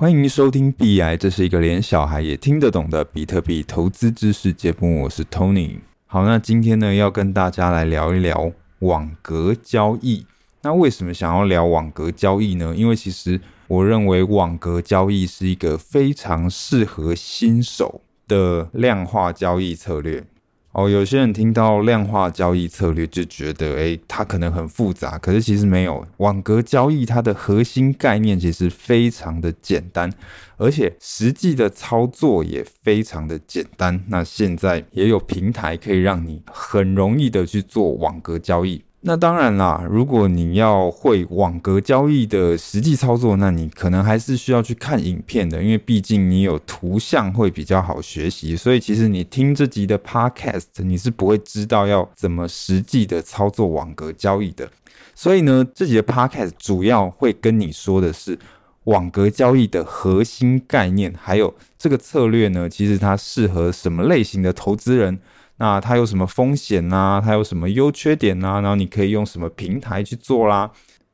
欢迎收听币癌，这是一个连小孩也听得懂的比特币投资知识节目。我是 Tony。好，那今天呢，要跟大家来聊一聊网格交易。那为什么想要聊网格交易呢？因为其实我认为网格交易是一个非常适合新手的量化交易策略。哦，有些人听到量化交易策略就觉得，诶，它可能很复杂。可是其实没有，网格交易它的核心概念其实非常的简单，而且实际的操作也非常的简单。那现在也有平台可以让你很容易的去做网格交易。那当然啦，如果你要会网格交易的实际操作，那你可能还是需要去看影片的，因为毕竟你有图像会比较好学习。所以其实你听这集的 Podcast，你是不会知道要怎么实际的操作网格交易的。所以呢，这集的 Podcast 主要会跟你说的是网格交易的核心概念，还有这个策略呢，其实它适合什么类型的投资人。那它有什么风险啊？它有什么优缺点啊？然后你可以用什么平台去做啦？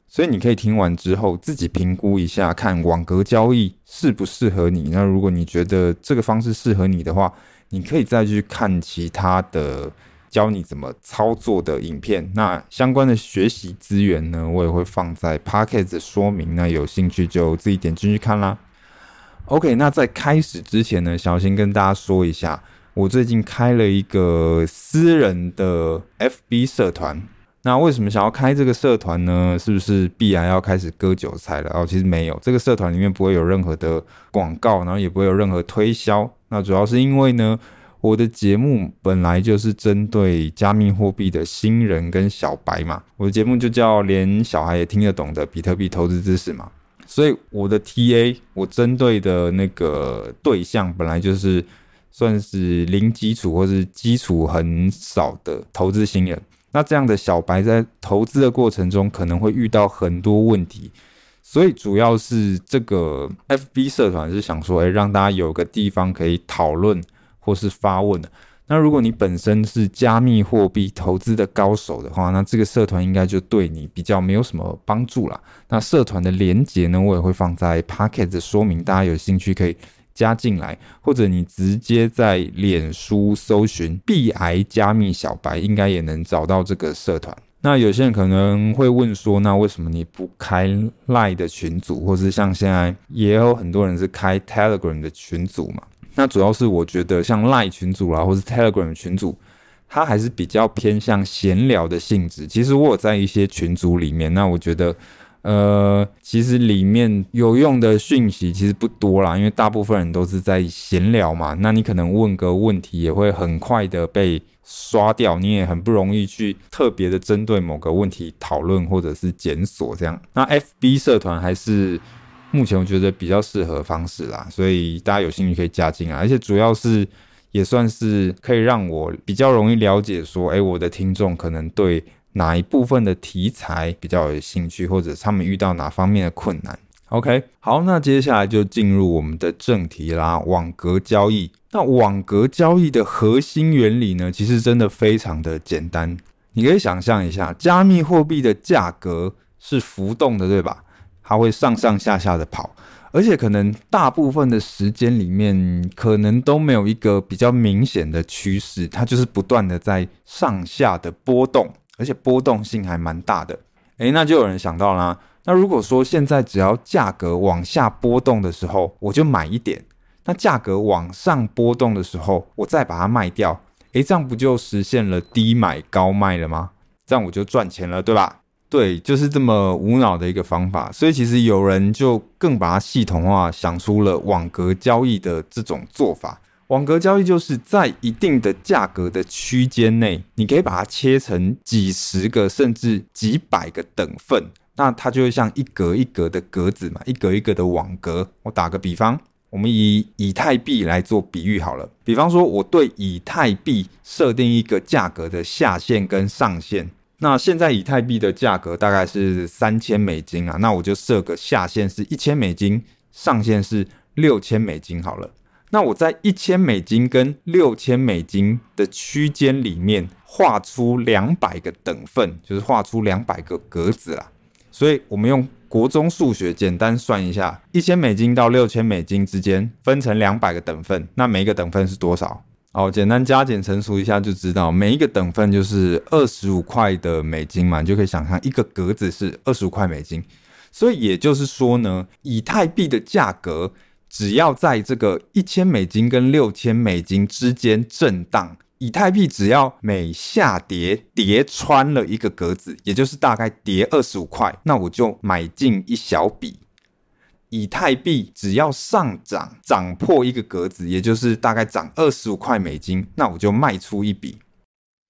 所以你可以听完之后自己评估一下，看网格交易适不适合你。那如果你觉得这个方式适合你的话，你可以再去看其他的教你怎么操作的影片。那相关的学习资源呢，我也会放在 Pocket 说明。那有兴趣就自己点进去看啦。OK，那在开始之前呢，想先跟大家说一下。我最近开了一个私人的 FB 社团，那为什么想要开这个社团呢？是不是必然要开始割韭菜了？哦，其实没有，这个社团里面不会有任何的广告，然后也不会有任何推销。那主要是因为呢，我的节目本来就是针对加密货币的新人跟小白嘛，我的节目就叫连小孩也听得懂的比特币投资知识嘛，所以我的 TA 我针对的那个对象本来就是。算是零基础或是基础很少的投资新人，那这样的小白在投资的过程中可能会遇到很多问题，所以主要是这个 FB 社团是想说，哎，让大家有个地方可以讨论或是发问的。那如果你本身是加密货币投资的高手的话，那这个社团应该就对你比较没有什么帮助啦。那社团的连结呢，我也会放在 Podcast 的说明，大家有兴趣可以。加进来，或者你直接在脸书搜寻“币癌加密小白”，应该也能找到这个社团。那有些人可能会问说，那为什么你不开 Line 的群组，或是像现在也有很多人是开 Telegram 的群组嘛？那主要是我觉得像 Line 群组啦，或是 Telegram 群组，它还是比较偏向闲聊的性质。其实我有在一些群组里面，那我觉得。呃，其实里面有用的讯息其实不多啦，因为大部分人都是在闲聊嘛。那你可能问个问题也会很快的被刷掉，你也很不容易去特别的针对某个问题讨论或者是检索这样。那 FB 社团还是目前我觉得比较适合方式啦，所以大家有兴趣可以加进来，而且主要是也算是可以让我比较容易了解说，哎，我的听众可能对。哪一部分的题材比较有兴趣，或者他们遇到哪方面的困难？OK，好，那接下来就进入我们的正题啦。网格交易，那网格交易的核心原理呢，其实真的非常的简单。你可以想象一下，加密货币的价格是浮动的，对吧？它会上上下下的跑，而且可能大部分的时间里面，可能都没有一个比较明显的趋势，它就是不断的在上下的波动。而且波动性还蛮大的，诶，那就有人想到啦，那如果说现在只要价格往下波动的时候，我就买一点；那价格往上波动的时候，我再把它卖掉，诶，这样不就实现了低买高卖了吗？这样我就赚钱了，对吧？对，就是这么无脑的一个方法。所以其实有人就更把它系统化，想出了网格交易的这种做法。网格交易就是在一定的价格的区间内，你可以把它切成几十个甚至几百个等份，那它就会像一格一格的格子嘛，一格一格的网格。我打个比方，我们以以太币来做比喻好了。比方说，我对以太币设定一个价格的下限跟上限，那现在以太币的价格大概是三千美金啊，那我就设个下限是一千美金，上限是六千美金好了。那我在一千美金跟六千美金的区间里面画出两百个等份，就是画出两百个格子啦。所以我们用国中数学简单算一下，一千美金到六千美金之间分成两百个等份，那每一个等份是多少？好，简单加减乘除一下就知道，每一个等份就是二十五块的美金嘛，你就可以想象一个格子是二十五块美金。所以也就是说呢，以太币的价格只要在这个一千美金跟六千美金之间震荡，以太币只要每下跌跌穿了一个格子，也就是大概跌二十五块，那我就买进一小笔。以太币只要上涨涨破一个格子，也就是大概涨二十五块美金，那我就卖出一笔。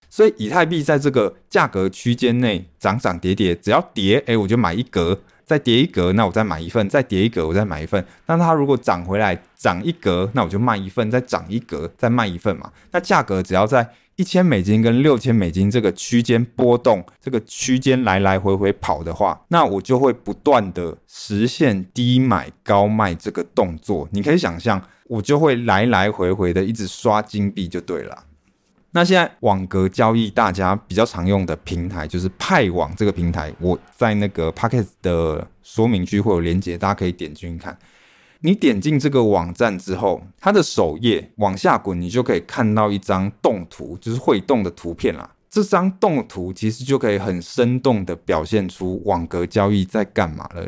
所以以太币在这个价格区间内涨涨跌跌，只要跌，哎，我就买一格。再跌一格，那我再买一份；再跌一格，我再买一份。那它如果涨回来涨一格，那我就卖一份；再涨一格，再卖一份嘛。那价格只要在一千美金跟六千美金这个区间波动，这个区间来来回回跑的话，那我就会不断的实现低买高卖这个动作。你可以想象，我就会来来回回的一直刷金币就对了。那现在网格交易大家比较常用的平台就是派网这个平台，我在那个 Pocket 的说明区会有连接，大家可以点进去看。你点进这个网站之后，它的首页往下滚，你就可以看到一张动图，就是会动的图片啦。这张动图其实就可以很生动的表现出网格交易在干嘛了。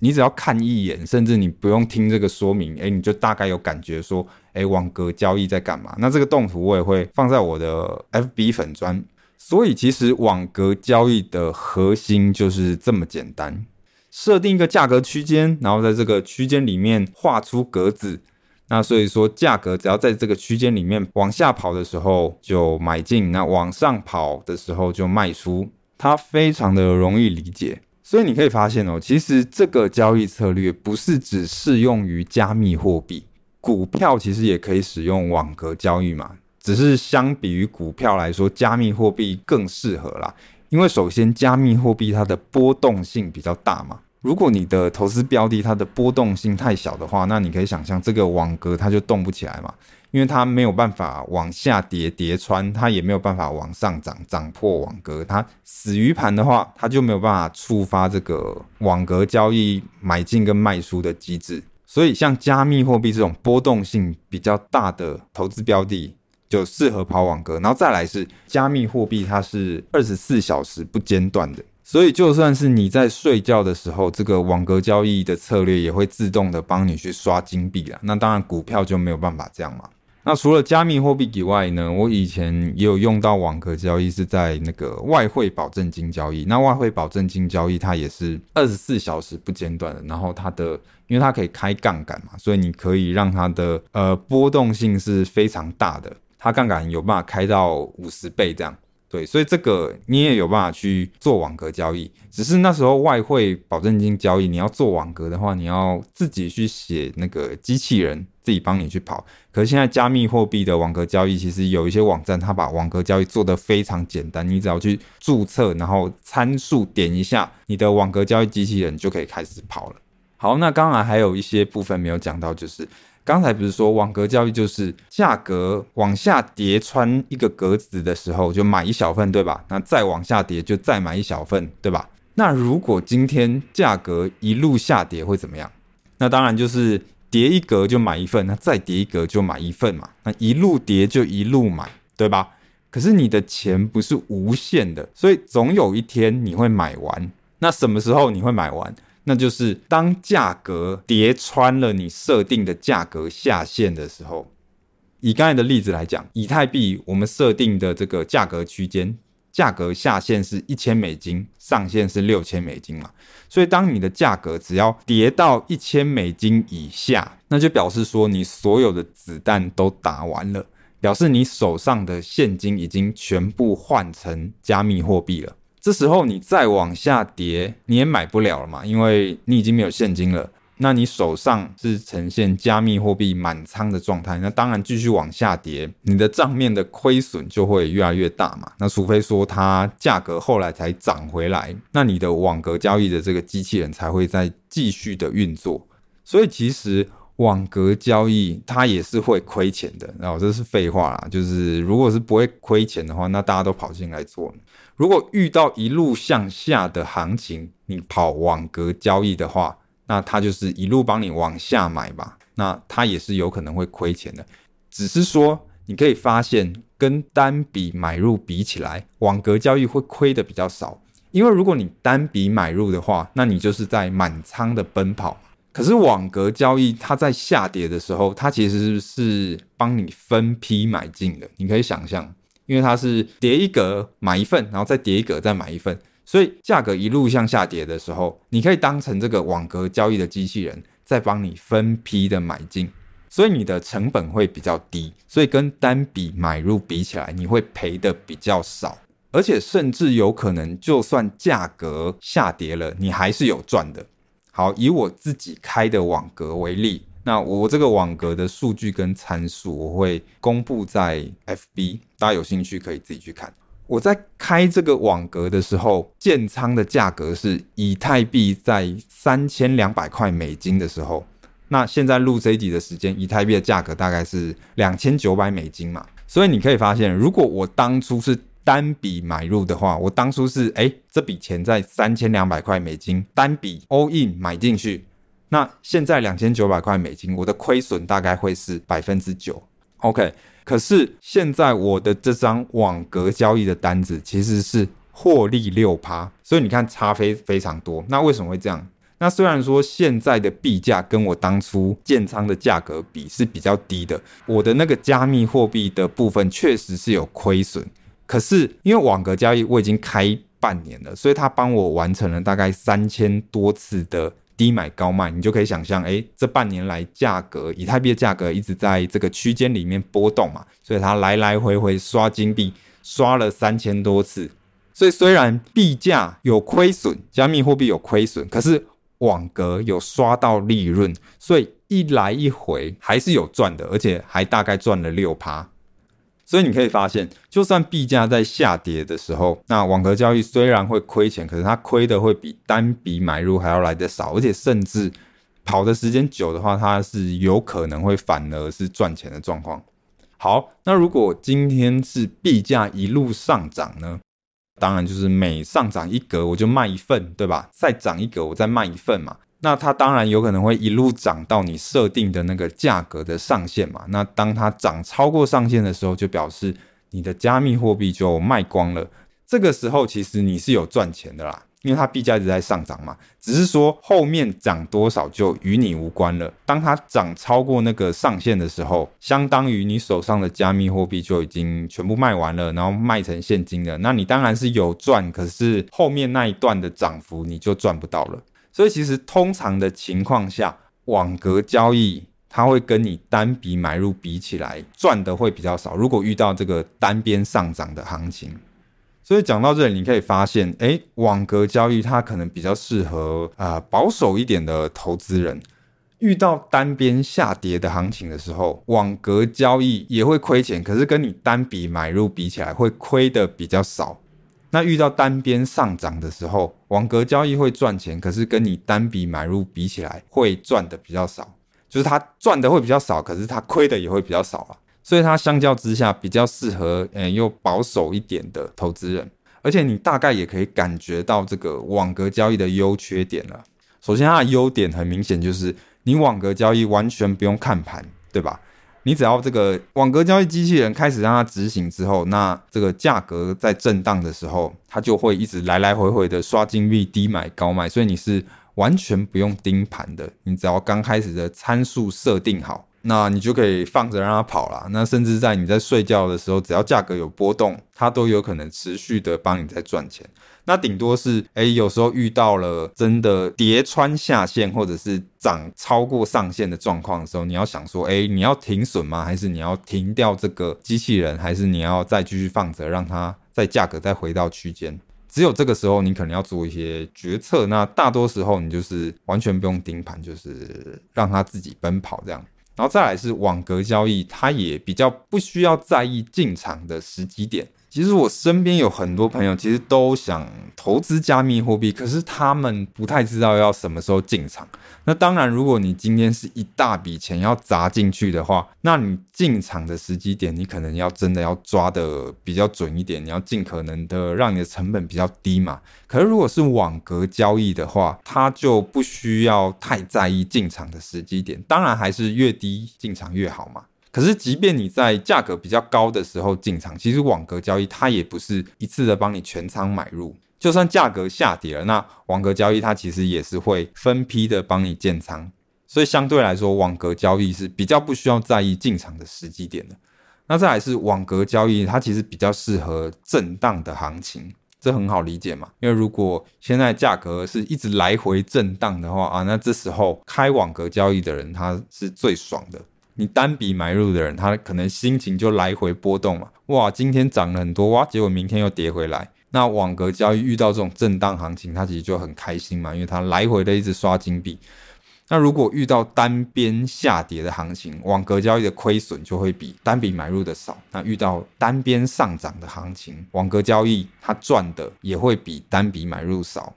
你只要看一眼，甚至你不用听这个说明，诶，你就大概有感觉说，诶，网格交易在干嘛？那这个动图我也会放在我的 FB 粉砖。所以其实网格交易的核心就是这么简单，设定一个价格区间，然后在这个区间里面画出格子。那所以说，价格只要在这个区间里面往下跑的时候就买进，那往上跑的时候就卖出，它非常的容易理解。所以你可以发现哦，其实这个交易策略不是只适用于加密货币，股票其实也可以使用网格交易嘛。只是相比于股票来说，加密货币更适合啦。因为首先，加密货币它的波动性比较大嘛。如果你的投资标的它的波动性太小的话，那你可以想象这个网格它就动不起来嘛。因为它没有办法往下跌跌穿，它也没有办法往上涨涨破网格，它死鱼盘的话，它就没有办法触发这个网格交易买进跟卖出的机制。所以像加密货币这种波动性比较大的投资标的，就适合跑网格。然后再来是加密货币，它是二十四小时不间断的，所以就算是你在睡觉的时候，这个网格交易的策略也会自动的帮你去刷金币啊。那当然股票就没有办法这样嘛。那除了加密货币以外呢，我以前也有用到网格交易，是在那个外汇保证金交易。那外汇保证金交易它也是二十四小时不间断的，然后它的因为它可以开杠杆嘛，所以你可以让它的呃波动性是非常大的，它杠杆有办法开到五十倍这样。对，所以这个你也有办法去做网格交易，只是那时候外汇保证金交易你要做网格的话，你要自己去写那个机器人。自己帮你去跑，可是现在加密货币的网格交易，其实有一些网站，它把网格交易做得非常简单，你只要去注册，然后参数点一下，你的网格交易机器人就可以开始跑了。好，那刚才还有一些部分没有讲到，就是刚才不是说网格交易就是价格往下跌穿一个格子的时候就买一小份，对吧？那再往下跌就再买一小份，对吧？那如果今天价格一路下跌会怎么样？那当然就是。跌一格就买一份，那再跌一格就买一份嘛，那一路跌就一路买，对吧？可是你的钱不是无限的，所以总有一天你会买完。那什么时候你会买完？那就是当价格跌穿了你设定的价格下限的时候。以刚才的例子来讲，以太币我们设定的这个价格区间。价格下限是一千美金，上限是六千美金嘛，所以当你的价格只要跌到一千美金以下，那就表示说你所有的子弹都打完了，表示你手上的现金已经全部换成加密货币了。这时候你再往下跌，你也买不了了嘛，因为你已经没有现金了。那你手上是呈现加密货币满仓的状态，那当然继续往下跌，你的账面的亏损就会越来越大嘛。那除非说它价格后来才涨回来，那你的网格交易的这个机器人才会再继续的运作。所以其实网格交易它也是会亏钱的，然后这是废话啦。就是如果是不会亏钱的话，那大家都跑进来做。如果遇到一路向下的行情，你跑网格交易的话，那它就是一路帮你往下买吧。那它也是有可能会亏钱的。只是说你可以发现，跟单笔买入比起来，网格交易会亏的比较少。因为如果你单笔买入的话，那你就是在满仓的奔跑。可是网格交易，它在下跌的时候，它其实是帮你分批买进的。你可以想象，因为它是叠一格买一份，然后再叠一格再买一份，所以价格一路向下跌的时候，你可以当成这个网格交易的机器人在帮你分批的买进，所以你的成本会比较低，所以跟单笔买入比起来，你会赔的比较少，而且甚至有可能，就算价格下跌了，你还是有赚的。好，以我自己开的网格为例，那我这个网格的数据跟参数我会公布在 FB，大家有兴趣可以自己去看。我在开这个网格的时候，建仓的价格是以太币在三千两百块美金的时候，那现在录这一集的时间，以太币的价格大概是两千九百美金嘛，所以你可以发现，如果我当初是单笔买入的话，我当初是哎，这笔钱在三千两百块美金单笔 all in 买进去，那现在两千九百块美金，我的亏损大概会是百分之九。OK，可是现在我的这张网格交易的单子其实是获利六趴，所以你看差非非常多。那为什么会这样？那虽然说现在的币价跟我当初建仓的价格比是比较低的，我的那个加密货币的部分确实是有亏损。可是，因为网格交易我已经开半年了，所以他帮我完成了大概三千多次的低买高卖，你就可以想象，哎，这半年来价格，以太币的价格一直在这个区间里面波动嘛，所以它来来回回刷金币，刷了三千多次。所以虽然币价有亏损，加密货币有亏损，可是网格有刷到利润，所以一来一回还是有赚的，而且还大概赚了六趴。所以你可以发现，就算币价在下跌的时候，那网格交易虽然会亏钱，可是它亏的会比单笔买入还要来得少，而且甚至跑的时间久的话，它是有可能会反而是赚钱的状况。好，那如果今天是币价一路上涨呢？当然就是每上涨一格我就卖一份，对吧？再涨一格我再卖一份嘛。那它当然有可能会一路涨到你设定的那个价格的上限嘛。那当它涨超过上限的时候，就表示你的加密货币就卖光了。这个时候其实你是有赚钱的啦，因为它币价一直在上涨嘛。只是说后面涨多少就与你无关了。当它涨超过那个上限的时候，相当于你手上的加密货币就已经全部卖完了，然后卖成现金了。那你当然是有赚，可是后面那一段的涨幅你就赚不到了。所以其实通常的情况下，网格交易它会跟你单笔买入比起来赚的会比较少。如果遇到这个单边上涨的行情，所以讲到这里，你可以发现，诶，网格交易它可能比较适合啊、保守一点的投资人。遇到单边下跌的行情的时候，网格交易也会亏钱，可是跟你单笔买入比起来，会亏的比较少。那遇到单边上涨的时候，网格交易会赚钱，可是跟你单笔买入比起来，会赚的比较少。就是它赚的会比较少，可是它亏的也会比较少啊。所以它相较之下比较适合，嗯，又保守一点的投资人。而且你大概也可以感觉到这个网格交易的优缺点了。首先，它的优点很明显，就是你网格交易完全不用看盘，对吧？你只要这个网格交易机器人开始让它执行之后，那这个价格在震荡的时候，它就会一直来来回回的刷金币，低买高卖，所以你是完全不用盯盘的。你只要刚开始的参数设定好，那你就可以放着让它跑了。那甚至在你在睡觉的时候，只要价格有波动，它都有可能持续的帮你在赚钱。那顶多是，哎，有时候遇到了真的跌穿下限，或者是涨超过上限的状况的时候，你要想说，哎，你要停损吗？还是你要停掉这个机器人？还是你要再继续放着，让它在价格再回到区间？只有这个时候，你可能要做一些决策。那大多时候，你就是完全不用盯盘，就是让它自己奔跑这样。然后再来是网格交易，它也比较不需要在意进场的时机点。其实我身边有很多朋友，其实都想投资加密货币，可是他们不太知道要什么时候进场。那当然，如果你今天是一大笔钱要砸进去的话，那你进场的时机点，你可能要真的要抓得比较准一点，你要尽可能的让你的成本比较低嘛。可是如果是网格交易的话，它就不需要太在意进场的时机点，当然还是越低进场越好嘛。可是，即便你在价格比较高的时候进场，其实网格交易它也不是一次的帮你全仓买入。就算价格下跌了，那网格交易它其实也是会分批的帮你建仓。所以相对来说，网格交易是比较不需要在意进场的时机点的。那再来是网格交易，它其实比较适合震荡的行情，这很好理解嘛。因为如果现在价格是一直来回震荡的话啊，那这时候开网格交易的人他是最爽的。你单笔买入的人，他可能心情就来回波动嘛。哇，今天涨了很多哇，结果明天又跌回来。那网格交易遇到这种震荡行情，他其实就很开心嘛，因为他来回的一直刷金币。那如果遇到单边下跌的行情，网格交易的亏损就会比单笔买入的少。那遇到单边上涨的行情，网格交易它赚的也会比单笔买入少。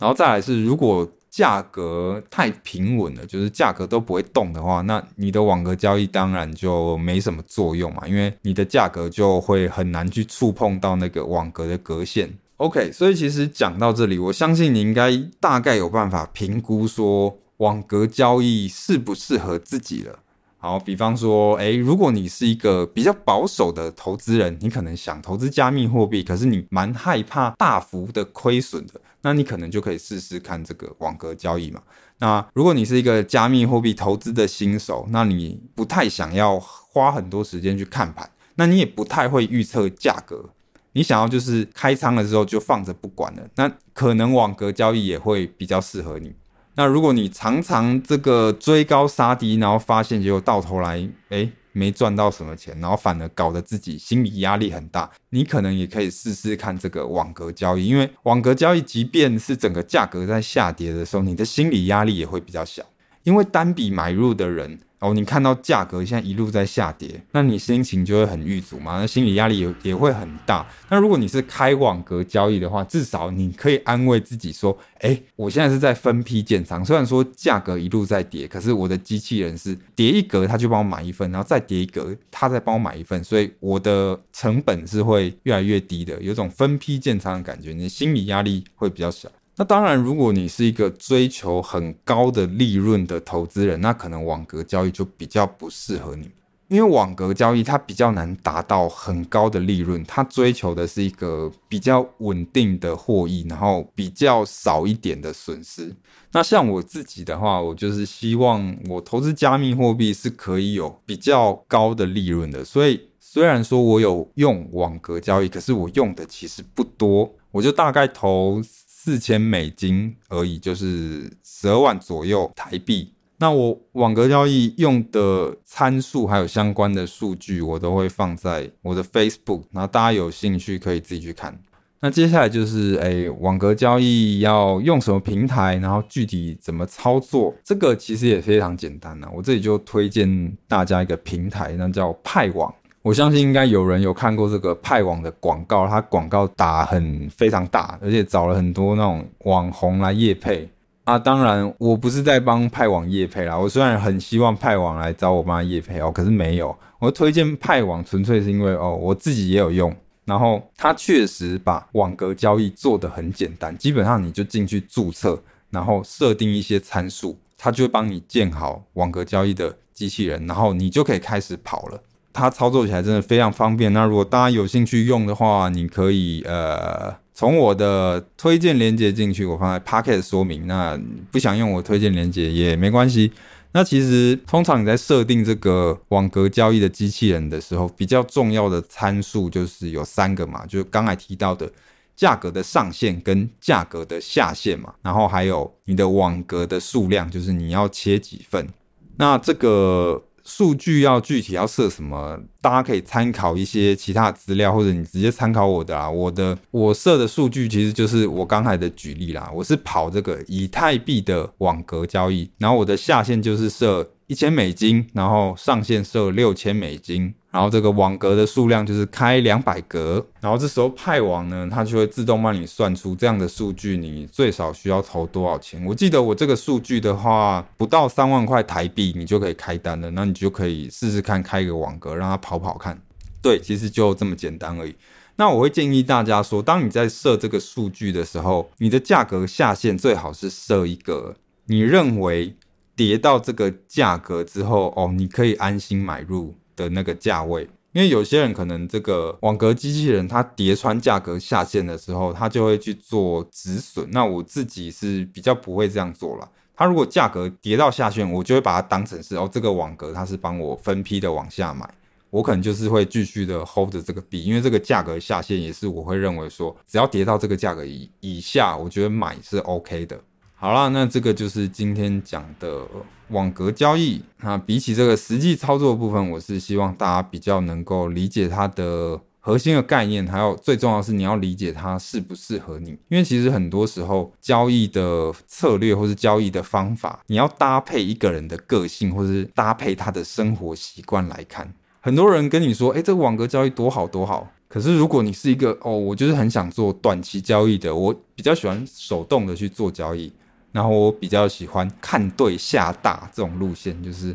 然后再来是如果。价格太平稳了，就是价格都不会动的话，那你的网格交易当然就没什么作用嘛，因为你的价格就会很难去触碰到那个网格的格线。OK，所以其实讲到这里，我相信你应该大概有办法评估说网格交易适不适合自己了。好，比方说，诶，如果你是一个比较保守的投资人，你可能想投资加密货币，可是你蛮害怕大幅的亏损的，那你可能就可以试试看这个网格交易嘛。那如果你是一个加密货币投资的新手，那你不太想要花很多时间去看盘，那你也不太会预测价格，你想要就是开仓的时候就放着不管了，那可能网格交易也会比较适合你。那如果你常常这个追高杀低，然后发现结果到头来，诶，没赚到什么钱，然后反而搞得自己心理压力很大，你可能也可以试试看这个网格交易，因为网格交易即便是整个价格在下跌的时候，你的心理压力也会比较小，因为单笔买入的人。哦，你看到价格现在一路在下跌，那你心情就会很郁卒嘛，那心理压力也也会很大。那如果你是开网格交易的话，至少你可以安慰自己说，哎，我现在是在分批建仓，虽然说价格一路在跌，可是我的机器人是跌一格他就帮我买一份，然后再跌一格他再帮我买一份，所以我的成本是会越来越低的，有种分批建仓的感觉，你的心理压力会比较小。那当然，如果你是一个追求很高的利润的投资人，那可能网格交易就比较不适合你，因为网格交易它比较难达到很高的利润，它追求的是一个比较稳定的获益，然后比较少一点的损失。那像我自己的话，我就是希望我投资加密货币是可以有比较高的利润的。所以虽然说我有用网格交易，可是我用的其实不多，我就大概投。四千美金而已，就是十二万左右台币。那我网格交易用的参数还有相关的数据，我都会放在我的 Facebook，然后大家有兴趣可以自己去看。那接下来就是，哎，网格交易要用什么平台，然后具体怎么操作，这个其实也非常简单呢。我这里就推荐大家一个平台，那叫派网。我相信应该有人有看过这个派网的广告，它广告打很非常大，而且找了很多那种网红来夜配啊。当然，我不是在帮派网夜配啦。我虽然很希望派网来找我帮他业配哦，可是没有。我推荐派网纯粹是因为哦，我自己也有用，然后它确实把网格交易做得很简单，基本上你就进去注册，然后设定一些参数，它就帮你建好网格交易的机器人，然后你就可以开始跑了。它操作起来真的非常方便。那如果大家有兴趣用的话，你可以呃从我的推荐链接进去，我放在 Pocket 说明。那不想用我推荐链接也没关系。那其实通常你在设定这个网格交易的机器人的时候，比较重要的参数就是有三个嘛，就是刚才提到的价格的上限跟价格的下限嘛，然后还有你的网格的数量，就是你要切几份。那这个。数据要具体要设什么，大家可以参考一些其他资料，或者你直接参考我的啊。我的我设的数据其实就是我刚才的举例啦。我是跑这个以太币的网格交易，然后我的下限就是设一千美金，然后上限设六千美金，然后这个网格的数量就是开两百格，然后这时候派网呢，它就会自动帮你算出这样的数据，你最少需要投多少钱？我记得我这个数据的话，不到三万块台币，你就可以开单了，那你就可以试试看开一个网格，让它跑跑看。对，其实就这么简单而已。那我会建议大家说，当你在设这个数据的时候，你的价格下限最好是设一个你认为跌到这个价格之后，哦，你可以安心买入的那个价位。因为有些人可能这个网格机器人它跌穿价格下限的时候，它就会去做止损。那我自己是比较不会这样做了。它如果价格跌到下限，我就会把它当成是哦，这个网格它是帮我分批的往下买。我可能就是会继续的 hold 着这个币，因为这个价格下限也是我会认为说，只要跌到这个价格以以下，我觉得买是 OK 的。好啦，那这个就是今天讲的网格交易。那比起这个实际操作的部分，我是希望大家比较能够理解它的核心的概念，还有最重要的是你要理解它适不适合你。因为其实很多时候交易的策略或是交易的方法，你要搭配一个人的个性，或是搭配他的生活习惯来看。很多人跟你说，诶，这个网格交易多好多好。可是如果你是一个哦，我就是很想做短期交易的，我比较喜欢手动的去做交易，然后我比较喜欢看对下大这种路线，就是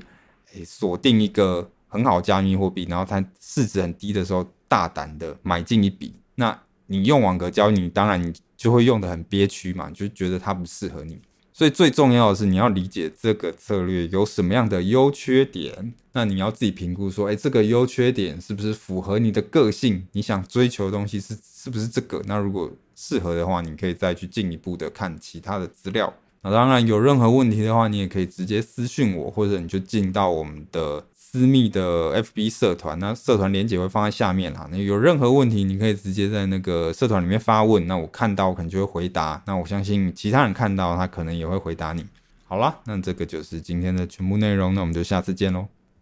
诶锁定一个很好加密货币，然后它市值很低的时候，大胆的买进一笔。那你用网格交易，你当然你就会用得很憋屈嘛，就觉得它不适合你。所以最重要的是，你要理解这个策略有什么样的优缺点。那你要自己评估说，哎，这个优缺点是不是符合你的个性？你想追求的东西是是不是这个？那如果适合的话，你可以再去进一步的看其他的资料。那当然有任何问题的话，你也可以直接私讯我，或者你就进到我们的。私密的 FB 社团，那社团链接会放在下面哈。那有任何问题，你可以直接在那个社团里面发问，那我看到我可能就会回答。那我相信其他人看到他可能也会回答你。好啦，那这个就是今天的全部内容，那我们就下次见喽。